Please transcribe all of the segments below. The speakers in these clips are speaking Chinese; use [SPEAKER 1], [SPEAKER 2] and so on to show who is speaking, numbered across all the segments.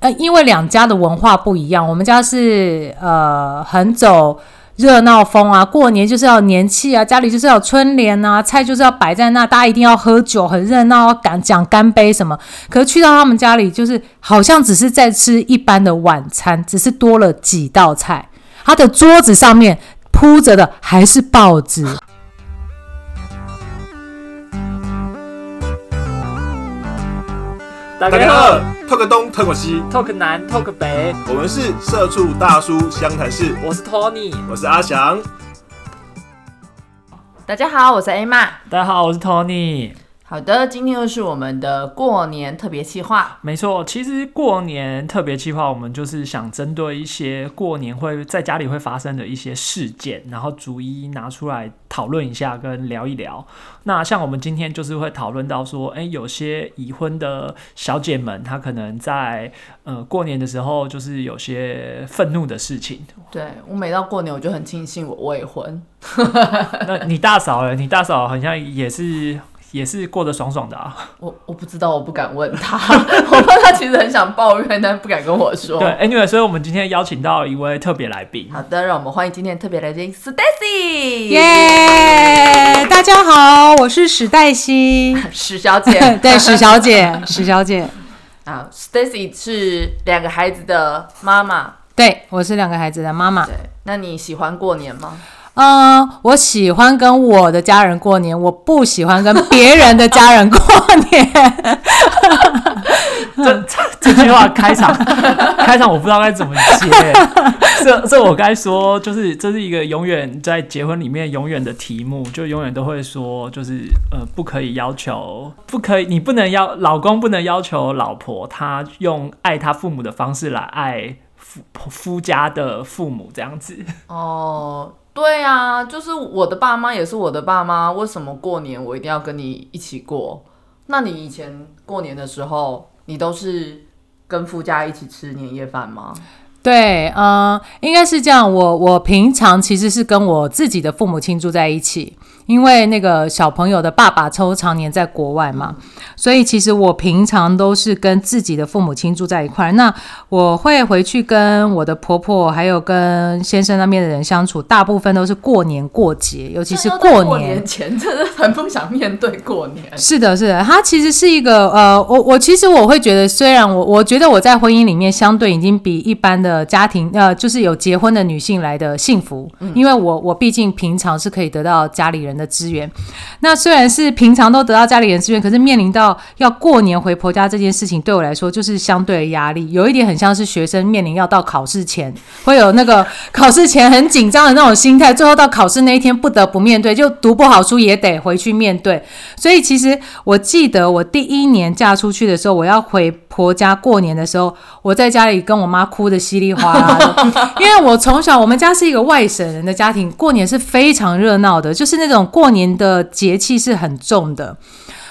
[SPEAKER 1] 呃，因为两家的文化不一样，我们家是呃很走热闹风啊，过年就是要年气啊，家里就是要春联啊，菜就是要摆在那，大家一定要喝酒，很热闹，讲讲干杯什么。可是去到他们家里，就是好像只是在吃一般的晚餐，只是多了几道菜，他的桌子上面铺着的还是报纸。
[SPEAKER 2] 大家好，talk 东 talk 西
[SPEAKER 3] ，talk 南 talk 北，
[SPEAKER 2] 我们是社畜大叔湘潭市，
[SPEAKER 3] 我是 Tony，
[SPEAKER 2] 我是阿翔。
[SPEAKER 4] 大家好，我是 A 玛。
[SPEAKER 3] 大家好，我是 Tony。
[SPEAKER 4] 好的，今天又是我们的过年特别计划。
[SPEAKER 3] 没错，其实过年特别计划，我们就是想针对一些过年会在家里会发生的一些事件，然后逐一拿出来讨论一下，跟聊一聊。那像我们今天就是会讨论到说，哎，有些已婚的小姐们，她可能在呃过年的时候，就是有些愤怒的事情。
[SPEAKER 4] 对我每到过年，我就很庆幸我未婚。
[SPEAKER 3] 那你大嫂呢？你大嫂好像也是。也是过得爽爽的啊！
[SPEAKER 4] 我我不知道，我不敢问他。我怕他其实很想抱怨，但不敢跟我说。
[SPEAKER 3] 对，Anyway，所以我们今天邀请到一位特别来宾。
[SPEAKER 4] 好的，让我们欢迎今天特别来宾 Stacy。
[SPEAKER 1] 耶！大家好，我是史黛西，
[SPEAKER 4] 史小姐。
[SPEAKER 1] 对，史小姐，史小姐。
[SPEAKER 4] 啊，Stacy 是两个孩子的妈妈。
[SPEAKER 1] 对，我是两个孩子的妈妈。
[SPEAKER 4] 对，那你喜欢过年吗？
[SPEAKER 1] 嗯，我喜欢跟我的家人过年，我不喜欢跟别人的家人过年。
[SPEAKER 3] 这这句话开场，开场我不知道该怎么接。这这我该说，就是这是一个永远在结婚里面永远的题目，就永远都会说，就是呃，不可以要求，不可以，你不能要老公不能要求老婆他用爱他父母的方式来爱夫夫家的父母这样子。
[SPEAKER 4] 哦。对啊，就是我的爸妈也是我的爸妈，为什么过年我一定要跟你一起过？那你以前过年的时候，你都是跟夫家一起吃年夜饭吗？
[SPEAKER 1] 对，嗯，应该是这样。我我平常其实是跟我自己的父母亲住在一起。因为那个小朋友的爸爸抽常年在国外嘛，所以其实我平常都是跟自己的父母亲住在一块。那我会回去跟我的婆婆还有跟先生那边的人相处，大部分都是过年过节，尤其是过
[SPEAKER 4] 年前，真的很不想面对过年。
[SPEAKER 1] 是的，是的，他其实是一个呃，我我其实我会觉得，虽然我我觉得我在婚姻里面相对已经比一般的家庭呃，就是有结婚的女性来的幸福，因为我我毕竟平常是可以得到家里人。的资源，那虽然是平常都得到家里人支援，可是面临到要过年回婆家这件事情，对我来说就是相对的压力，有一点很像是学生面临要到考试前，会有那个考试前很紧张的那种心态，最后到考试那一天不得不面对，就读不好书也得回去面对。所以其实我记得我第一年嫁出去的时候，我要回婆家过年的时候，我在家里跟我妈哭的稀里哗啦的，因为我从小我们家是一个外省人的家庭，过年是非常热闹的，就是那种。过年的节气是很重的，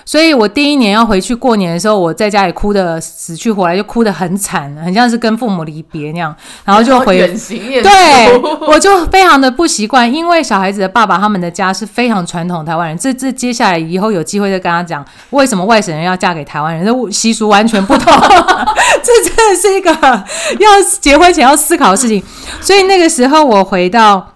[SPEAKER 1] 所以我第一年要回去过年的时候，我在家里哭的死去活来，就哭得很惨，很像是跟父母离别那样，然后就回对，我就非常的不习惯，因为小孩子的爸爸他们的家是非常传统台湾人，这这接下来以后有机会再跟他讲，为什么外省人要嫁给台湾人，这习俗完全不同，这真的是一个要结婚前要思考的事情，所以那个时候我回到。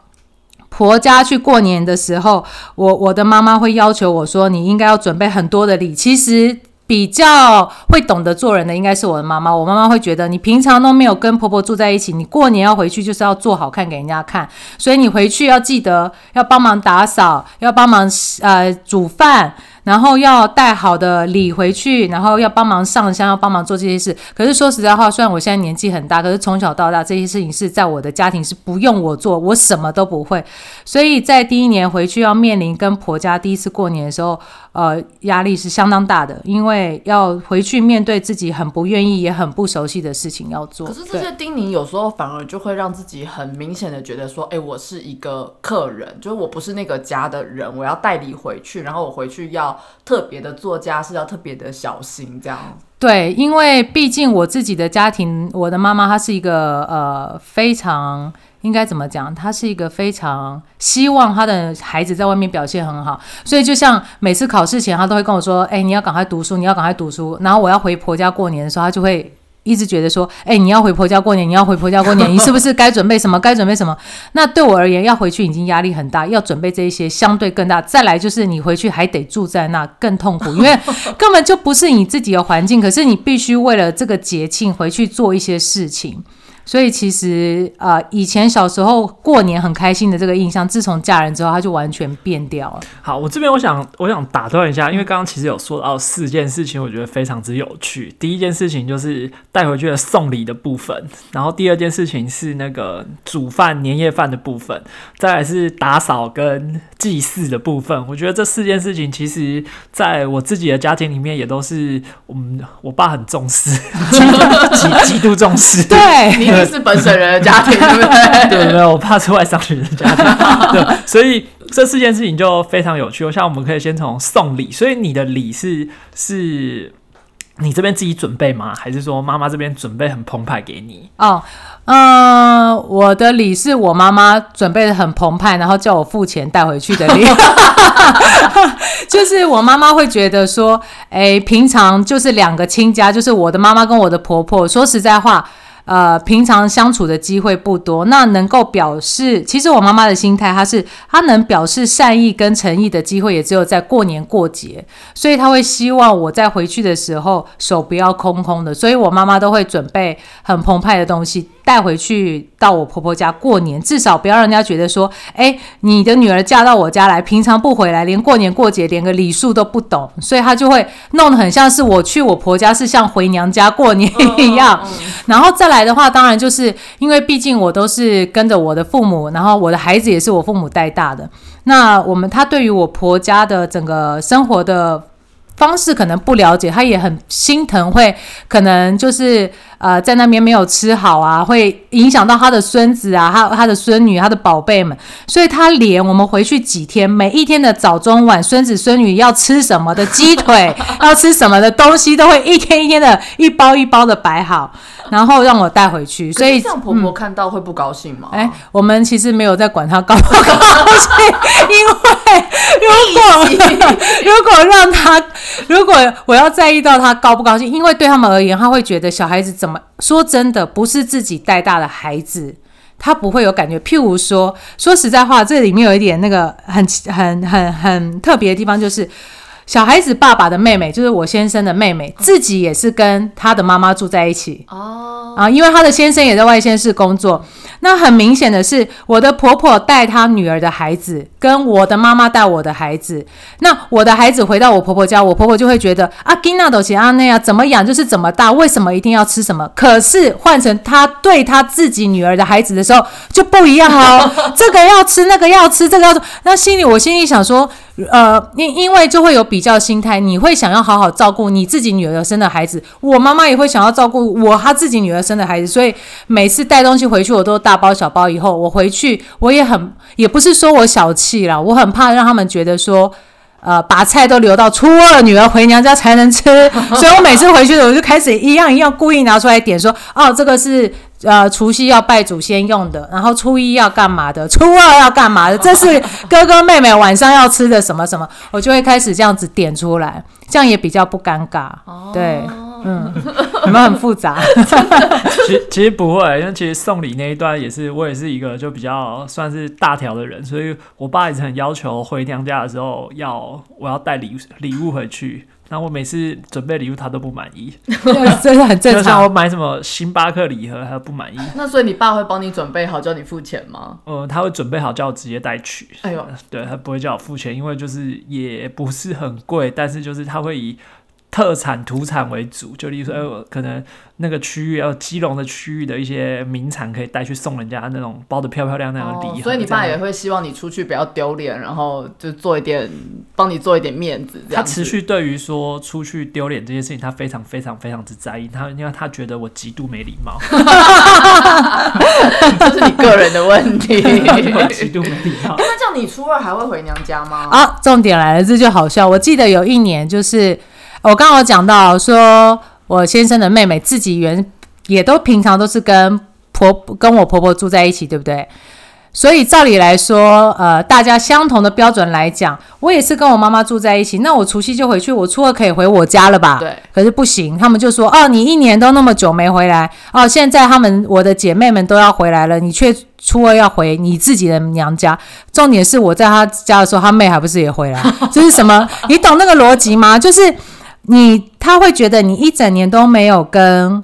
[SPEAKER 1] 婆家去过年的时候，我我的妈妈会要求我说：“你应该要准备很多的礼。”其实比较会懂得做人的应该是我的妈妈。我妈妈会觉得你平常都没有跟婆婆住在一起，你过年要回去就是要做好看给人家看，所以你回去要记得要帮忙打扫，要帮忙呃煮饭。然后要带好的礼回去，然后要帮忙上香，要帮忙做这些事。可是说实在话，虽然我现在年纪很大，可是从小到大这些事情是在我的家庭是不用我做，我什么都不会。所以在第一年回去要面临跟婆家第一次过年的时候，呃，压力是相当大的，因为要回去面对自己很不愿意也很不熟悉的事情要做。
[SPEAKER 4] 可是这些叮咛有时候反而就会让自己很明显的觉得说，哎，我是一个客人，就是我不是那个家的人，我要带礼回去，然后我回去要。特别的做家事要特别的小心，这样
[SPEAKER 1] 对，因为毕竟我自己的家庭，我的妈妈她是一个呃非常应该怎么讲，她是一个非常希望她的孩子在外面表现很好，所以就像每次考试前，她都会跟我说：“哎，你要赶快读书，你要赶快读书。”然后我要回婆家过年的时候，她就会一直觉得说，哎、你要回婆家过年，你要回婆家过年，你是不是 该准备什么？该准备什么？那对我而言，要回去已经压力很大，要准备这一些相对更大。再来就是你回去还得住在那，更痛苦，因为根本就不是你自己的环境，可是你必须为了这个节庆回去做一些事情。所以其实呃，以前小时候过年很开心的这个印象，自从嫁人之后，它就完全变掉了。
[SPEAKER 3] 好，我这边我想我想打断一下，因为刚刚其实有说到四件事情，我觉得非常之有趣。第一件事情就是带回去的送礼的部分，然后第二件事情是那个煮饭年夜饭的部分，再来是打扫跟祭祀的部分。我觉得这四件事情，其实在我自己的家庭里面也都是我们我爸很重视，极极极度重视。
[SPEAKER 1] 对，
[SPEAKER 4] 定是本省人的家庭，对不对？
[SPEAKER 3] 对，没有，我怕是外商人的家庭。对，所以这四件事情就非常有趣。我想我们可以先从送礼，所以你的礼是是你这边自己准备吗？还是说妈妈这边准备很澎湃给你？
[SPEAKER 1] 哦，嗯、我的礼是我妈妈准备的很澎湃，然后叫我付钱带回去的礼。就是我妈妈会觉得说，哎，平常就是两个亲家，就是我的妈妈跟我的婆婆。说实在话，呃，平常相处的机会不多，那能够表示，其实我妈妈的心态，她是她能表示善意跟诚意的机会，也只有在过年过节，所以她会希望我在回去的时候手不要空空的，所以我妈妈都会准备很澎湃的东西带回去到我婆婆家过年，至少不要让人家觉得说，哎，你的女儿嫁到我家来，平常不回来，连过年过节连个礼数都不懂，所以她就会弄得很像是我去我婆家是像回娘家过年一样。然后再来的话，当然就是因为毕竟我都是跟着我的父母，然后我的孩子也是我父母带大的。那我们他对于我婆家的整个生活的方式可能不了解，他也很心疼，会可能就是呃在那边没有吃好啊，会影响到他的孙子啊，他他的孙女，他的宝贝们，所以他连我们回去几天，每一天的早中晚，孙子孙女要吃什么的鸡腿，要吃什么的东西，都会一天一天的一包一包的摆好，然后让我带回去，所以
[SPEAKER 4] 所以这样婆婆看到会不高兴吗？
[SPEAKER 1] 哎、我们其实没有在管她高不高兴，因为如果如果让她，如果我要在意到她高不高兴，因为对他们而言，他会觉得小孩子怎么说真的不是自己带大的孩子。他不会有感觉，譬如说，说实在话，这里面有一点那个很很很很特别的地方，就是小孩子爸爸的妹妹，就是我先生的妹妹，自己也是跟他的妈妈住在一起。
[SPEAKER 4] 哦，
[SPEAKER 1] 啊，因为她的先生也在外县市工作。那很明显的是，我的婆婆带她女儿的孩子，跟我的妈妈带我的孩子。那我的孩子回到我婆婆家，我婆婆就会觉得啊，吉娜斗奇阿内啊，怎么养就是怎么大，为什么一定要吃什么？可是换成她对她自己女儿的孩子的时候就不一样哦，这个要吃，那个要吃，这个要吃。那心里我心里想说，呃，因因为就会有比较心态，你会想要好好照顾你自己女儿生的孩子，我妈妈也会想要照顾我她自己女儿生的孩子，所以每次带东西回去，我都大包小包。以后我回去，我也很也不是说我小气啦，我很怕让他们觉得说。呃，把菜都留到初二女儿回娘家才能吃，所以我每次回去的我就开始一样一样故意拿出来点说，哦，这个是呃除夕要拜祖先用的，然后初一要干嘛的，初二要干嘛的，这是 哥哥妹妹晚上要吃的什么什么，我就会开始这样子点出来，这样也比较不尴尬。对，嗯，有没有很复杂？
[SPEAKER 3] 其实其实不会，因为其实送礼那一段也是我也是一个就比较算是大条的人，所以我爸一直很要求回娘家的时候要我要带礼礼物回去。那我每次准备礼物他都不满意，
[SPEAKER 1] 这是很正
[SPEAKER 3] 就像我。买什么星巴克礼盒他都不满意。
[SPEAKER 4] 那所以你爸会帮你准备好，叫你付钱吗？
[SPEAKER 3] 嗯，他会准备好叫我直接带去，
[SPEAKER 4] 哎呦，
[SPEAKER 3] 对他不会叫我付钱，因为就是也不是很贵，但是就是他会以特产土产为主，就例如说，哎、我可能那个区域，呃，基隆的区域的一些名产可以带去送人家那种包的漂漂亮亮的礼盒、
[SPEAKER 4] 哦所以你爸也会希望你出去不要丢脸，然后就做一点，帮你做一点面子，这
[SPEAKER 3] 他持续对于说出去丢脸这件事情，他非常非常非常之在意。他因为他觉得我极度没礼貌，
[SPEAKER 4] 这是你个人的问题。
[SPEAKER 3] 我极度没礼貌。
[SPEAKER 4] 那这样你初二还会回娘家吗？
[SPEAKER 1] 啊，重点来了，这就好笑。我记得有一年，就是我刚刚有讲到说，我先生的妹妹自己原也都平常都是跟婆跟我婆婆住在一起，对不对？所以照理来说，呃，大家相同的标准来讲，我也是跟我妈妈住在一起，那我除夕就回去，我初二可以回我家了吧？
[SPEAKER 4] 对。
[SPEAKER 1] 可是不行，他们就说，哦，你一年都那么久没回来，哦，现在他们我的姐妹们都要回来了，你却初二要回你自己的娘家。重点是我在他家的时候，他妹还不是也回来？这是什么？你懂那个逻辑吗？就是你他会觉得你一整年都没有跟。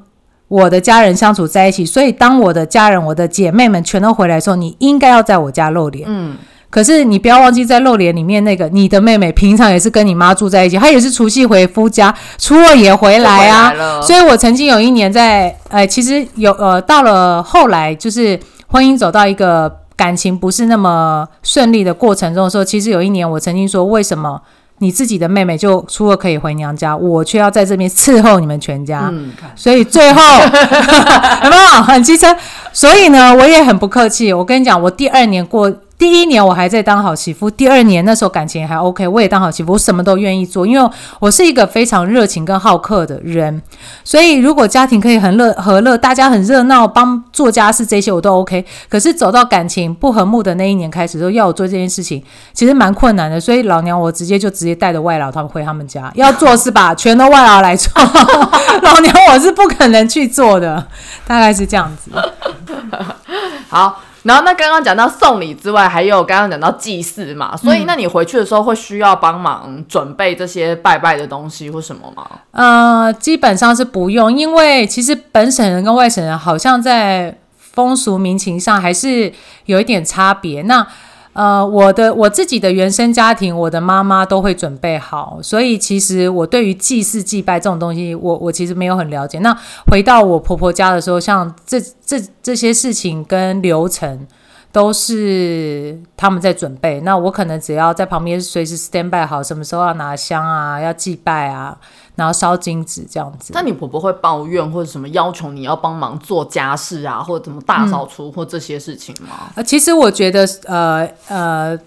[SPEAKER 1] 我的家人相处在一起，所以当我的家人、我的姐妹们全都回来的时候，你应该要在我家露脸。嗯，可是你不要忘记，在露脸里面那个你的妹妹，平常也是跟你妈住在一起，她也是除夕回夫家，初二也回来啊。所以我曾经有一年在，呃，其实有呃，到了后来就是婚姻走到一个感情不是那么顺利的过程中的时候，其实有一年我曾经说，为什么？你自己的妹妹就除了可以回娘家，我却要在这边伺候你们全家，所以最后 有没有很机车？所以呢，我也很不客气。我跟你讲，我第二年过。第一年我还在当好媳妇，第二年那时候感情还 OK，我也当好媳妇，我什么都愿意做，因为我是一个非常热情跟好客的人，所以如果家庭可以很乐和乐，大家很热闹，帮做家事这些我都 OK。可是走到感情不和睦的那一年开始，说要我做这件事情，其实蛮困难的。所以老娘我直接就直接带着外劳他们回他们家，要做是吧？全都外劳来做，老娘我是不可能去做的，大概是这样子。
[SPEAKER 4] 好。然后那刚刚讲到送礼之外，还有刚刚讲到祭祀嘛，所以那你回去的时候会需要帮忙准备这些拜拜的东西或什么吗？
[SPEAKER 1] 呃，基本上是不用，因为其实本省人跟外省人好像在风俗民情上还是有一点差别。那呃，我的我自己的原生家庭，我的妈妈都会准备好，所以其实我对于祭祀祭拜这种东西，我我其实没有很了解。那回到我婆婆家的时候，像这这这些事情跟流程。都是他们在准备，那我可能只要在旁边随时 stand by 好，什么时候要拿香啊，要祭拜啊，然后烧金纸这样子。
[SPEAKER 4] 那你婆婆会抱怨或者什么要求你要帮忙做家事啊，或者怎么大扫除或这些事情吗？
[SPEAKER 1] 呃，其实我觉得，呃呃，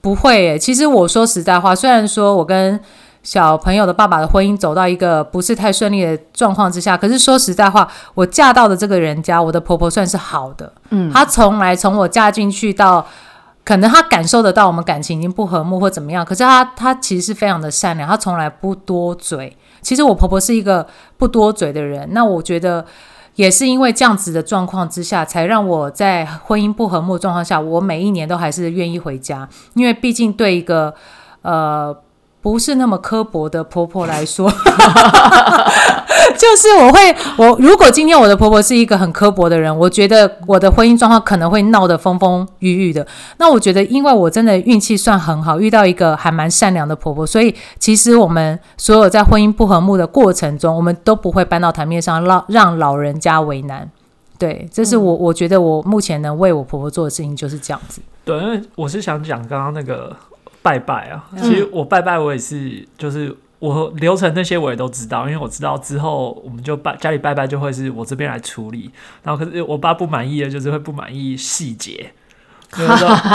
[SPEAKER 1] 不会。其实我说实在话，虽然说我跟小朋友的爸爸的婚姻走到一个不是太顺利的状况之下，可是说实在话，我嫁到的这个人家，我的婆婆算是好的。嗯，她从来从我嫁进去到，可能她感受得到我们感情已经不和睦或怎么样，可是她她其实是非常的善良，她从来不多嘴。其实我婆婆是一个不多嘴的人，那我觉得也是因为这样子的状况之下，才让我在婚姻不和睦状况下，我每一年都还是愿意回家，因为毕竟对一个呃。不是那么刻薄的婆婆来说，就是我会我如果今天我的婆婆是一个很刻薄的人，我觉得我的婚姻状况可能会闹得风风雨雨的。那我觉得，因为我真的运气算很好，遇到一个还蛮善良的婆婆，所以其实我们所有在婚姻不和睦的过程中，我们都不会搬到台面上让让老人家为难。对，这是我我觉得我目前能为我婆婆做的事情就是这样子。
[SPEAKER 3] 对，因为我是想讲刚刚那个。拜拜啊！其实我拜拜，我也是，就是我流程那些我也都知道，因为我知道之后我们就拜家里拜拜就会是我这边来处理。然后可是我爸不满意的，就是会不满意细节，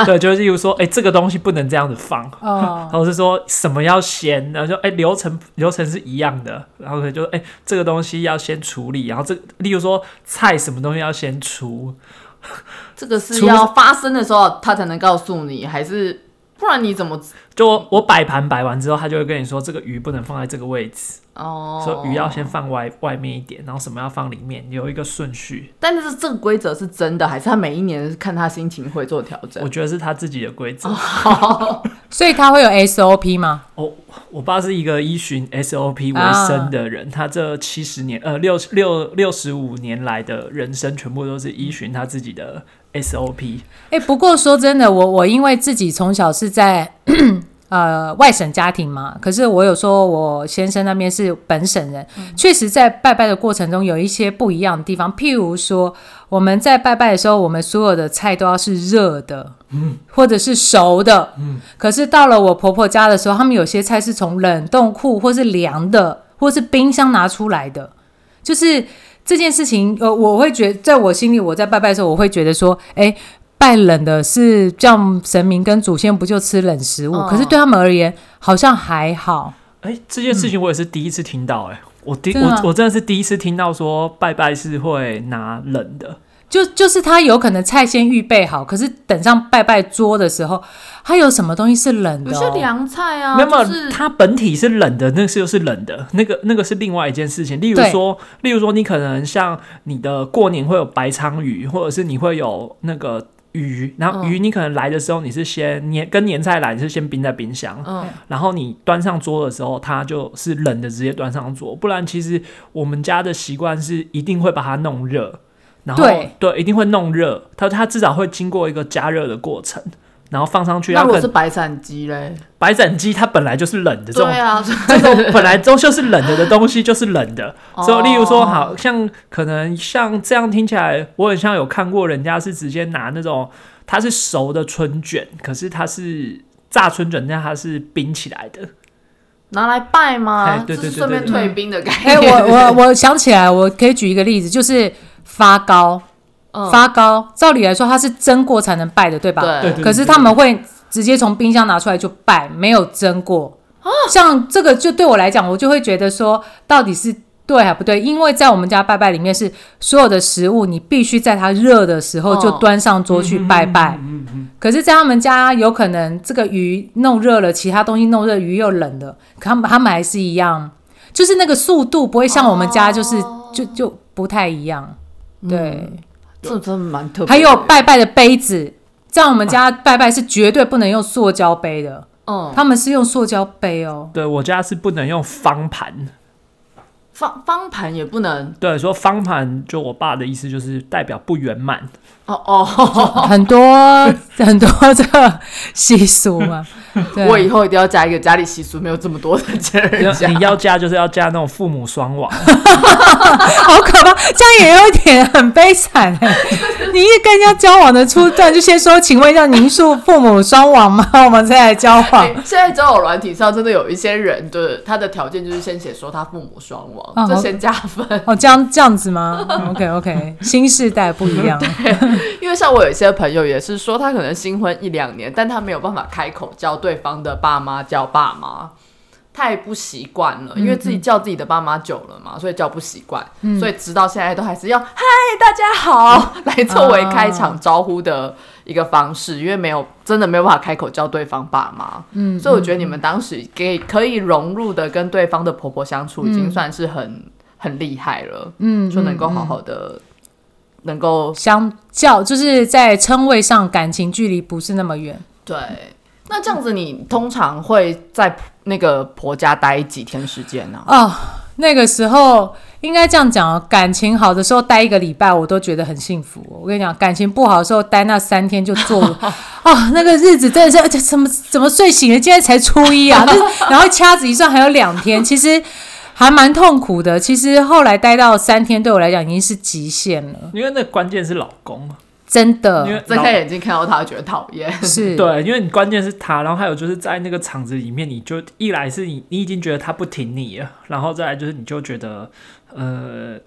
[SPEAKER 3] 对，就是例如说，哎，这个东西不能这样子放，然后是说什么要先，然后就哎流程流程是一样的，然后可能就哎这个东西要先处理，然后这例如说菜什么东西要先出，
[SPEAKER 4] 这个是要发生的时候他才能告诉你，还是？不然你怎么
[SPEAKER 3] 就我摆盘摆完之后，他就会跟你说这个鱼不能放在这个位置哦，说鱼要先放外外面一点，然后什么要放里面，有一个顺序。
[SPEAKER 4] 但是这个规则是真的，还是他每一年看他心情会做调整？
[SPEAKER 3] 我觉得是他自己的规则，
[SPEAKER 1] 所以他会有 SOP 吗？
[SPEAKER 3] 哦，我爸是一个依循 SOP 为生的人，他这七十年呃六六六十五年来的人生，全部都是依循他自己的。SOP，
[SPEAKER 1] 哎，不过说真的，我我因为自己从小是在 呃外省家庭嘛，可是我有说我先生那边是本省人，确实在拜拜的过程中有一些不一样的地方。譬如说，我们在拜拜的时候，我们所有的菜都要是热的，嗯，或者是熟的，嗯。可是到了我婆婆家的时候，他们有些菜是从冷冻库或是凉的，或是冰箱拿出来的，就是。这件事情，呃，我会觉，在我心里，我在拜拜的时候，我会觉得说，哎，拜冷的是叫神明跟祖先，不就吃冷食物？可是对他们而言，好像还好。
[SPEAKER 3] 哎，这件事情我也是第一次听到，哎，我第我我真的是第一次听到说拜拜是会拿冷的。
[SPEAKER 1] 就就是他有可能菜先预备好，可是等上拜拜桌的时候，他有什么东西是冷的、
[SPEAKER 4] 有
[SPEAKER 1] 哦？
[SPEAKER 4] 些凉菜啊，
[SPEAKER 3] 没有
[SPEAKER 4] 就是
[SPEAKER 3] 它本体是冷的，那个是又是冷的，那个那个是另外一件事情。例如
[SPEAKER 1] 对
[SPEAKER 3] 说，例如说，你可能像你的过年会有白鲳鱼，或者是你会有那个鱼，然后
[SPEAKER 4] 嗯
[SPEAKER 3] 鱼你可能来的时候你是先年跟年菜来，你是先冰在冰箱，
[SPEAKER 4] 嗯，
[SPEAKER 3] 然后你端上桌的时候，它就是冷的直接端上桌。不然其实我们家的习惯是一定会把它弄热，然后
[SPEAKER 1] 对
[SPEAKER 3] 一定会弄热，它它至少会经过一个加热的过程。然后放上去，
[SPEAKER 4] 那如果是白斩鸡嘞？
[SPEAKER 3] 白斩鸡它本来就是冷的，这种
[SPEAKER 4] 对啊，
[SPEAKER 3] 这种本来都就是冷的的东西就是冷的，所以例如说，
[SPEAKER 4] 哦
[SPEAKER 3] 好像可能像这样听起来，我很像有看过人家是直接拿那种它是熟的春卷，可是它是炸春卷，但它是冰起来的。
[SPEAKER 4] 拿来拜吗
[SPEAKER 3] 哎？对对对
[SPEAKER 4] 就是顺便
[SPEAKER 3] 对对
[SPEAKER 4] 退兵的概
[SPEAKER 1] 哎、
[SPEAKER 4] 念。
[SPEAKER 1] 我我我想起来，我可以举一个例子，就是发糕。
[SPEAKER 4] 嗯
[SPEAKER 1] 发糕，照理来说它是蒸过才能拜的，对吧？
[SPEAKER 4] 对
[SPEAKER 3] 对对
[SPEAKER 1] 可是他们会直接从冰箱拿出来就拜，没有蒸过。
[SPEAKER 4] 啊
[SPEAKER 1] 像这个就对我来讲，我就会觉得说，到底是对还不对？因为在我们家拜拜里面是所有的食物，你必须在它热的时候就
[SPEAKER 4] 哦
[SPEAKER 1] 端上桌去拜拜。可是，在他们家有可能这个鱼弄热了，其他东西弄热，鱼又冷了，可他们他们还是一样，就是那个速度不会像我们家，就是、
[SPEAKER 4] 哦
[SPEAKER 1] 就就不太一样。对，
[SPEAKER 4] 这真的蛮特别。
[SPEAKER 1] 还有拜拜的杯子，在我们家拜拜是绝对不能用塑胶杯的，
[SPEAKER 4] 嗯，
[SPEAKER 1] 他们是用塑胶杯哦。
[SPEAKER 3] 对我家是不能用方盘，
[SPEAKER 4] 方方盘也不能
[SPEAKER 3] 对，说方盘就我爸的意思就是代表不圆满。
[SPEAKER 4] 哦哦，
[SPEAKER 1] 很多很多这个习俗嘛，对
[SPEAKER 4] 我以后一定要加一个家里习俗没有这么多的人家。
[SPEAKER 3] 要你要加就是要加那种父母双亡，
[SPEAKER 1] 好可怕，这样也有点很悲惨哎。你一跟人家交往的初段就先说，请问一下，您是父母双亡吗？我们再来交往
[SPEAKER 4] 哎。现在交友软体上真的有一些人，对他的条件就是先写说他父母双亡，
[SPEAKER 1] 哦
[SPEAKER 4] 这先加分。
[SPEAKER 1] 哦，这样这样子吗？OK OK，新世代不一样。
[SPEAKER 4] 因为像我有一些朋友也是说，他可能新婚一两年，但他没有办法开口叫对方的爸妈叫爸妈，太不习惯了，因为自己叫自己的爸妈久了嘛，所以叫不习惯，所以直到现在都还是要“嗨，大家好” 来作为开场招呼的一个方式，因为没有真的没有办法开口叫对方爸妈，嗯，所以我觉得你们当时给可以融入的跟对方的婆婆相处，已经算是很、很厉害了，
[SPEAKER 1] 嗯，
[SPEAKER 4] 就能够好好的。能够
[SPEAKER 1] 相较就是在称谓上感情距离不是那么远。
[SPEAKER 4] 对，那这样子你通常会在那个婆家待几天时间呢、
[SPEAKER 1] 哦，那个时候应该这样讲哦，感情好的时候待一个礼拜，我都觉得很幸福。哦、我跟你讲，感情不好的时候待那三天就做 哦，那个日子真的是，而且怎么怎么睡醒了，今天才初一啊，那 然后掐指一算还有两天，其实还蛮痛苦的。其实后来待到三天，对我来讲已经是极限了，
[SPEAKER 3] 因为那关键是老公，
[SPEAKER 1] 真的
[SPEAKER 3] 因为
[SPEAKER 4] 睁开眼睛看到他，觉得讨厌。
[SPEAKER 1] 是
[SPEAKER 3] 对，因为你关键是他，然后还有就是在那个场子里面，你就一来是你你已经觉得他不挺你了，然后再来就是你就觉得呃。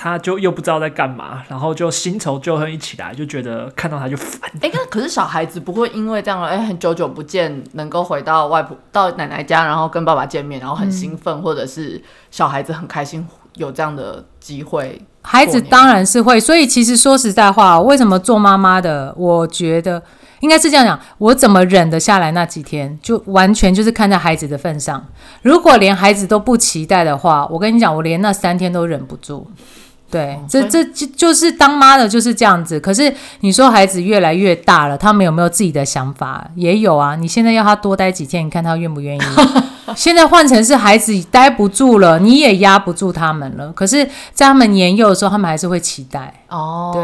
[SPEAKER 3] 他就又不知道在干嘛，然后就新仇旧恨一起来，就觉得看到他就烦。
[SPEAKER 4] 哎、那可是小孩子不会因为这样，哎、很久久不见，能够回到外婆到奶奶家，然后跟爸爸见面，然后很兴奋，或者是小孩子很开心有这样的机会。
[SPEAKER 1] 孩子当然是会，所以其实说实在话，为什么做妈妈的，我觉得应该是这样讲，我怎么忍得下来那几天，就完全就是看在孩子的份上。如果连孩子都不期待的话，我跟你讲，我连那三天都忍不住。对，这这就就是当妈的就是这样子。可是你说孩子越来越大了，他们有没有自己的想法？也有啊。你现在要他多待几天，你看他愿不愿意？现在换成是孩子待不住了，你也压不住他们了。可是，在他们年幼的时候，他们还是会期待。
[SPEAKER 4] 哦，
[SPEAKER 1] 对，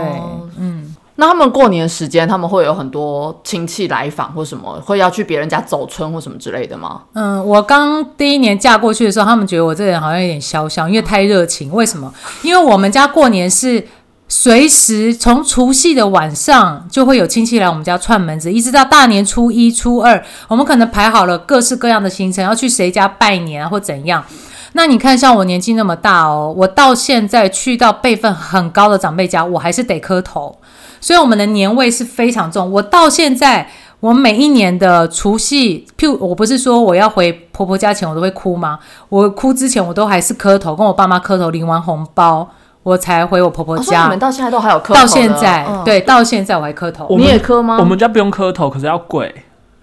[SPEAKER 1] 嗯，
[SPEAKER 4] 那他们过年时间，他们会有很多亲戚来访或什么，会要去别人家走村或什么之类的吗？
[SPEAKER 1] 嗯，我刚第一年嫁过去的时候，他们觉得我这个人好像有点嚣张，因为太热情。为什么？因为我们家过年是随时从除夕的晚上就会有亲戚来我们家串门子，一直到大年初一、初二，我们可能排好了各式各样的行程，要去谁家拜年，或怎样。那你看，像我年纪那么大哦，我到现在去到辈分很高的长辈家，我还是得磕头，所以我们的年味是非常重。我到现在，我每一年的除夕，譬如我不是说我要回婆婆家前我都会哭吗？我哭之前我都还是磕头，跟我爸妈磕头，领完红包，我才回我婆婆
[SPEAKER 4] 哦你。们到现在都还有磕头
[SPEAKER 1] 到现在，
[SPEAKER 4] 嗯
[SPEAKER 1] 对，到现在我还磕头。
[SPEAKER 4] 你
[SPEAKER 3] 们
[SPEAKER 4] 也磕吗？
[SPEAKER 3] 我们家不用磕头，可是要跪。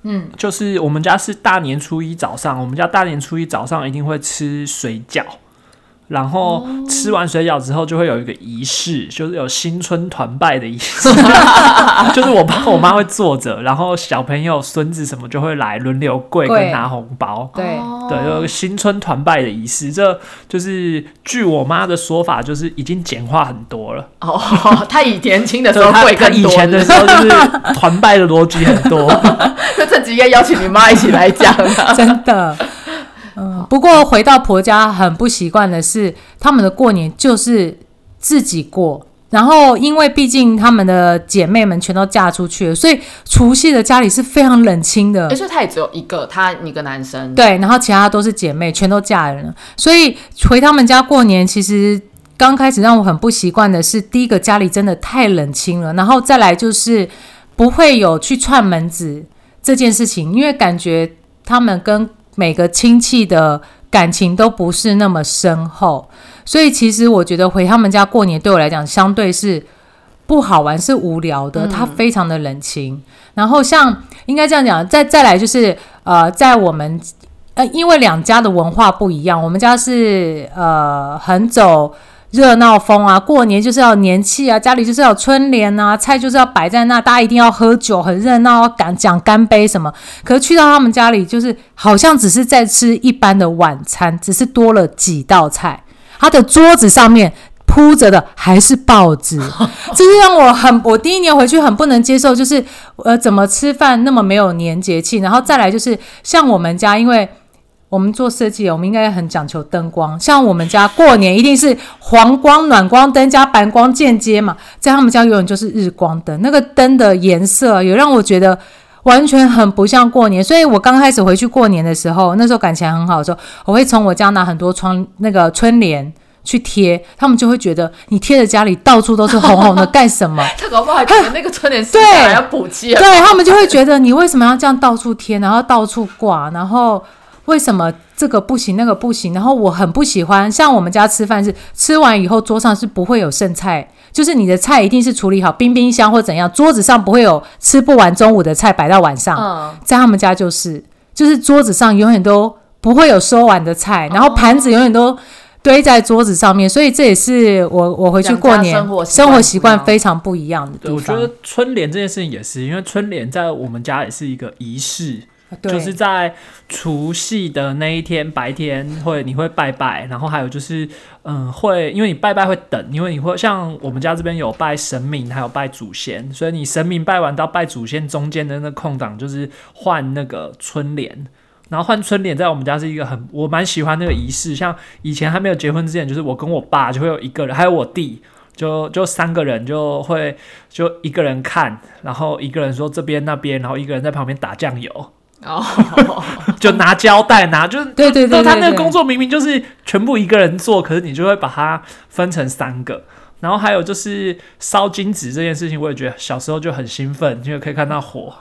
[SPEAKER 1] 嗯，
[SPEAKER 3] 就是我们家是大年初一早上，我们家大年初一早上一定会吃水饺，然后吃完水饺之后就会有一个仪式，就是有新春团拜的仪式，就是我爸我妈会坐着，然后小朋友孙子什么就会来轮流跪
[SPEAKER 1] 跪
[SPEAKER 3] 跟拿红包。
[SPEAKER 1] 对，
[SPEAKER 4] 哦
[SPEAKER 3] 对，有个新春团拜的仪式，这就是据我妈的说法，就是已经简化很多了。
[SPEAKER 4] 哦，他以年轻的时候
[SPEAKER 3] 对她她
[SPEAKER 4] 会更多，
[SPEAKER 3] 以前的时候就是团拜的逻辑很多，
[SPEAKER 4] 那这几个邀请你妈一起来讲啊。
[SPEAKER 1] 真的。嗯，不过回到婆家很不习惯的是，他们的过年就是自己过。然后，因为毕竟他们的姐妹们全都嫁出去了，所以除夕的家里是非常冷清的
[SPEAKER 4] 哎，。所以他也只有一个，他一个男生。
[SPEAKER 1] 对，然后其他都是姐妹，全都嫁人了，所以回他们家过年，其实刚开始让我很不习惯的是，第一个家里真的太冷清了，然后再来就是不会有去串门子这件事情，因为感觉他们跟每个亲戚的感情都不是那么深厚，所以其实我觉得回他们家过年对我来讲，相对是不好玩，是无聊的，它非常的冷清。然后像应该这样讲，再再来就是呃，在我们呃，因为两家的文化不一样，我们家是呃很走热闹风啊，过年就是要年气啊，家里就是要有春联啊，菜就是要摆在那，大家一定要喝酒，很热闹，要干讲干杯什么。可是去到他们家里，就是好像只是在吃一般的晚餐，只是多了几道菜，他的桌子上面。铺着的还是报纸，这是让我很，我第一年回去很不能接受，就是呃，怎么吃饭那么没有年节气？然后再来就是像我们家，因为我们做设计，我们应该很讲求灯光。像我们家过年一定是黄光、暖光灯加白光间接嘛，在他们家永远就是日光灯，那个灯的颜色也让我觉得。完全很不像过年，所以我刚开始回去过年的时候，那时候感情很好的时候，我会从我家拿很多窗那个春联去贴，他们就会觉得你贴的家里到处都是红红的，干什么？
[SPEAKER 4] 他搞不好还觉得那个春联是 要补漆啊。
[SPEAKER 1] 对他们就会觉得你为什么要这样到处贴，然后到处挂，然后为什么这个不行那个不行？然后我很不喜欢，像我们家吃饭是吃完以后桌上是不会有剩菜，就是你的菜一定是处理好冰冰箱或怎样，桌子上不会有吃不完中午的菜摆到晚上。
[SPEAKER 4] 嗯，
[SPEAKER 1] 在他们家就是，就是桌子上永远都不会有收完的菜，然后盘子永远都堆在桌子上面，所以这也是我我回去过年
[SPEAKER 4] 生活习惯
[SPEAKER 1] 非常不一样的，地方。
[SPEAKER 3] 我觉得春联这件事情也是，因为春联在我们家也是一个仪式，
[SPEAKER 1] 对
[SPEAKER 3] 就是在除夕的那一天白天会你会拜拜，然后还有就是嗯会，因为你拜拜会等，因为你会像我们家这边有拜神明，还有拜祖先，所以你神明拜完到拜祖先中间的那空档就是换那个春联。然后换春联在我们家是一个很我蛮喜欢那个仪式，像以前还没有结婚之前，就是我跟我爸就会有一个人，还有我弟，就就三个人就会就一个人看，然后一个人说这边那边，然后一个人在旁边打酱油，
[SPEAKER 4] 哦，
[SPEAKER 3] 就拿胶带拿，就是
[SPEAKER 1] 对对对对
[SPEAKER 3] 他那个工作明明就是全部一个人做，可是你就会把它分成三个。然后还有就是烧金纸这件事情，我也觉得小时候就很兴奋，因为可以看到火，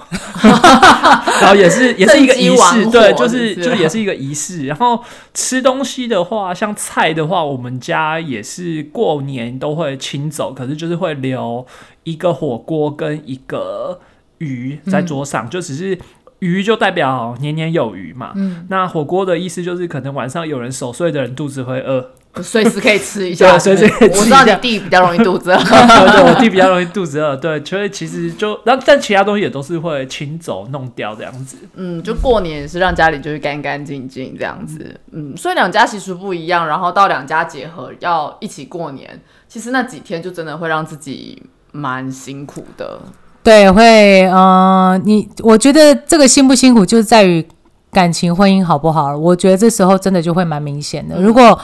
[SPEAKER 3] 然后也是也是一个仪式，对，就是
[SPEAKER 4] 是
[SPEAKER 3] 就也是一个仪式。然后吃东西的话，像菜的话，我们家也是过年都会清走，可是就是会留一个火锅跟一个鱼在桌上，就只是鱼就代表年年有余嘛。
[SPEAKER 1] 嗯，
[SPEAKER 3] 那火锅的意思就是可能晚上有人守岁的人肚子会饿，
[SPEAKER 4] 随时可以吃一下。
[SPEAKER 3] 随时可以吃一下
[SPEAKER 4] 我知道你弟比较容易肚子饿。
[SPEAKER 3] 对对，我弟比较容易肚子饿，对，所以其实就，然后但其他东西也都是会清走弄掉这样子。
[SPEAKER 4] 嗯，就过年也是让家里就是干干净净这样子。嗯，所以两家习俗不一样，然后到两家结合要一起过年，其实那几天就真的会让自己蛮辛苦的。
[SPEAKER 1] 对，会，呃，你我觉得这个辛不辛苦，就是在于感情婚姻好不好了。我觉得这时候真的就会蛮明显的。如果，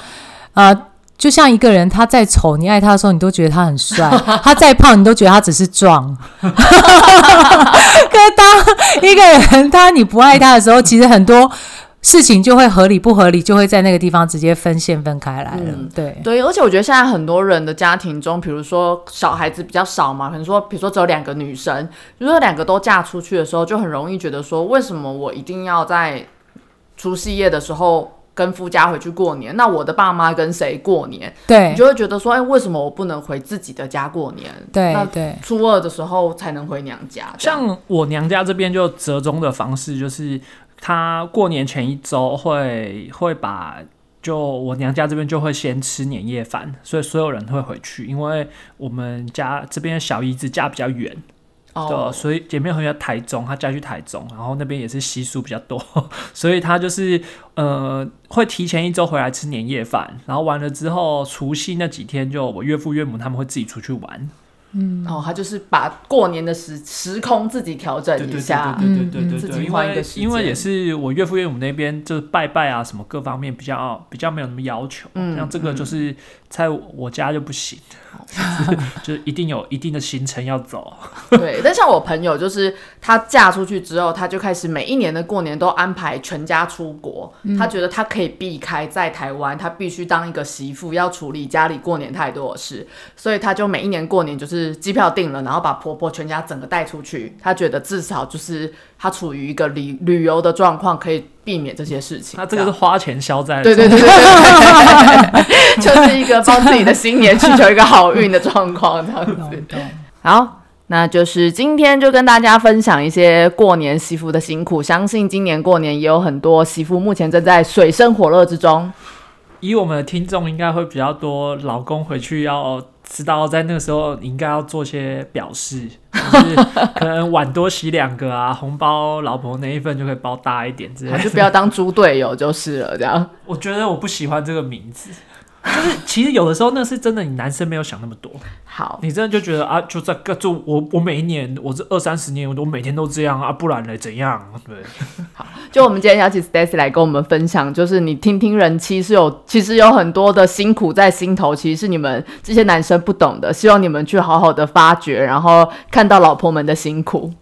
[SPEAKER 1] 呃，就像一个人，他再丑，你爱他的时候，你都觉得他很帅；他再胖，你都觉得他只是壮。可是当一个人他你不爱他的时候，其实很多事情就会合理不合理，就会在那个地方直接分线分开来了。
[SPEAKER 4] 嗯
[SPEAKER 1] 对，
[SPEAKER 4] 对，而且我觉得现在很多人的家庭中，比如说小孩子比较少嘛，可能说，比如说只有两个女生，比如果两个都嫁出去的时候，就很容易觉得说，为什么我一定要在除夕夜的时候跟夫家回去过年，那我的爸妈跟谁过年？
[SPEAKER 1] 对
[SPEAKER 4] 你就会觉得说，哎、为什么我不能回自己的家过年？那
[SPEAKER 1] 对对，
[SPEAKER 4] 初二的时候才能回娘家。
[SPEAKER 3] 像我娘家这边就折中的方式，就是她过年前一周会会把。就我娘家这边就会先吃年夜饭，所以所有人会回去，因为我们家这边小姨子家比较远，对，
[SPEAKER 4] 哦，
[SPEAKER 3] 所以姐妹回在台中，她嫁去台中，然后那边也是习俗比较多，所以她就是呃会提前一周回来吃年夜饭，然后完了之后除夕那几天就我岳父岳母他们会自己出去玩，
[SPEAKER 4] 哦，他就是把过年的时时空自己调整一下。
[SPEAKER 3] 对对对对对对，
[SPEAKER 4] 自己
[SPEAKER 3] 因为
[SPEAKER 4] 换一个
[SPEAKER 3] 因为也是我岳父岳母那边就是拜拜啊什么各方面比较比较没有那么要求，
[SPEAKER 4] 嗯
[SPEAKER 3] 像这个就是在我家就不行，就是一定有一定的行程要走，
[SPEAKER 4] 对，但像我朋友，就是她嫁出去之后，她就开始每一年的过年都安排全家出国。她觉得她可以避开在台湾，她必须当一个媳妇，要处理家里过年太多的事，所以她就每一年过年就是机票订了，然后把婆婆全家整个带出去。她觉得至少就是她处于一个旅旅游的状况，可以避免这些事情。
[SPEAKER 3] 那这个是花钱消灾的
[SPEAKER 4] 对对对对对，就是一个帮自己的新年祈求一个好运的状况，这样子。好，那就是今天就跟大家分享一些过年媳妇的辛苦。相信今年过年也有很多媳妇目前正在水深火热之中。
[SPEAKER 3] 以我们的听众应该会比较多，老公回去要知道，在那个时候你应该要做些表示，就是可能碗多洗两个啊，红包老婆那一份就可以包大一点之类的。
[SPEAKER 4] 就不要当猪队友就是了，这样。
[SPEAKER 3] 我觉得我不喜欢这个名字，就是其实有的时候那是真的，你男生没有想那么多，
[SPEAKER 4] 好，
[SPEAKER 3] 你真的就觉得啊，就在个就我我每一年我这二三十年我都每天都这样啊，不然嘞怎样？对，好
[SPEAKER 4] 就我们今天邀请 Stacy 来跟我们分享，就是你听听人妻是有，其实有很多的辛苦在心头，其实是你们这些男生不懂的，希望你们去好好的发掘，然后看到老婆们的辛苦。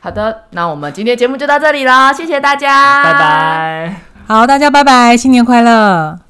[SPEAKER 4] 好的，那我们今天节目就到这里了，谢谢大家，
[SPEAKER 3] 拜拜。
[SPEAKER 1] 好，大家拜拜，新年快乐！